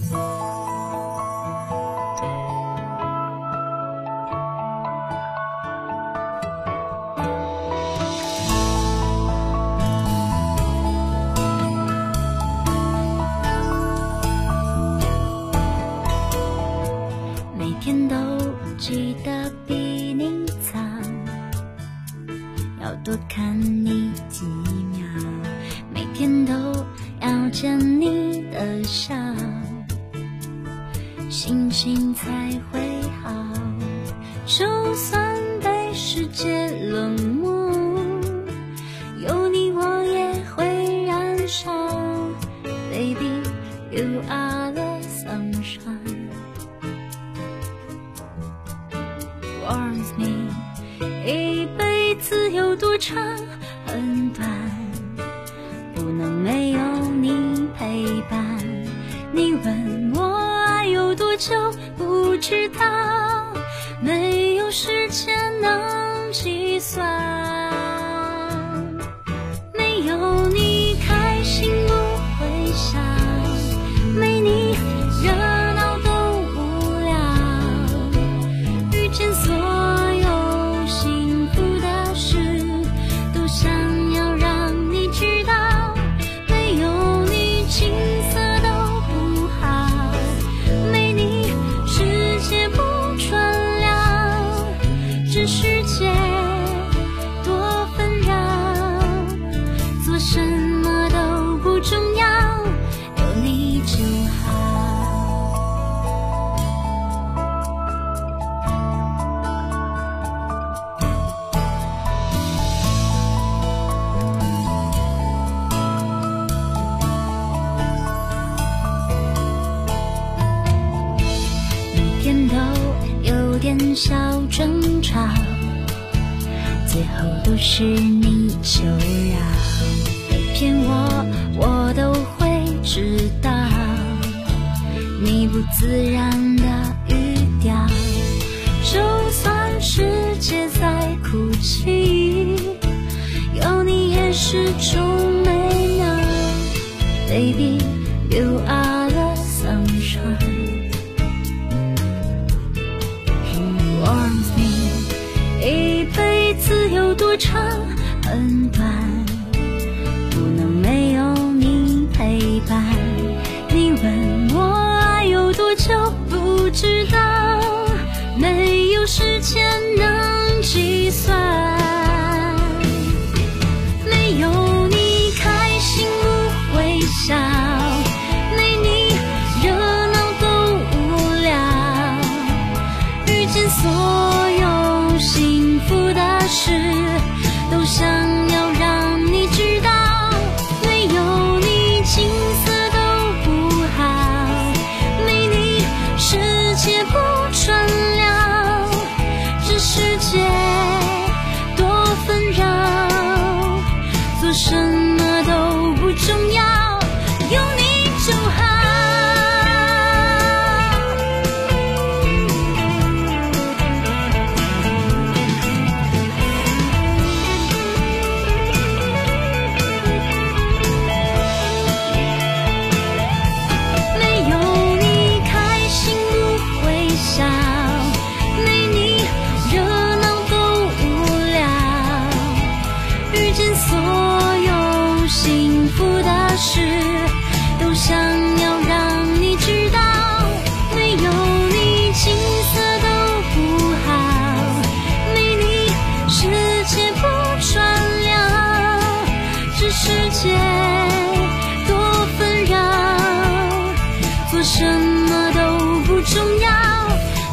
每天都记得比你早，要多看你几秒，每天都要见你的笑，心情才会好。就算被世界冷漠，有你我也会燃烧。Baby, you are the sunshine. warms me。一辈子有多长，很短，就，不知道，没有时间能计算。小争吵，最后都是你求饶。被骗我，我都会知道，你不自然的语调，就算世界在哭泣，有你也是种美妙。Baby, you are 时间能计算。没有你开心不会想，生。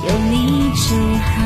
有你就好。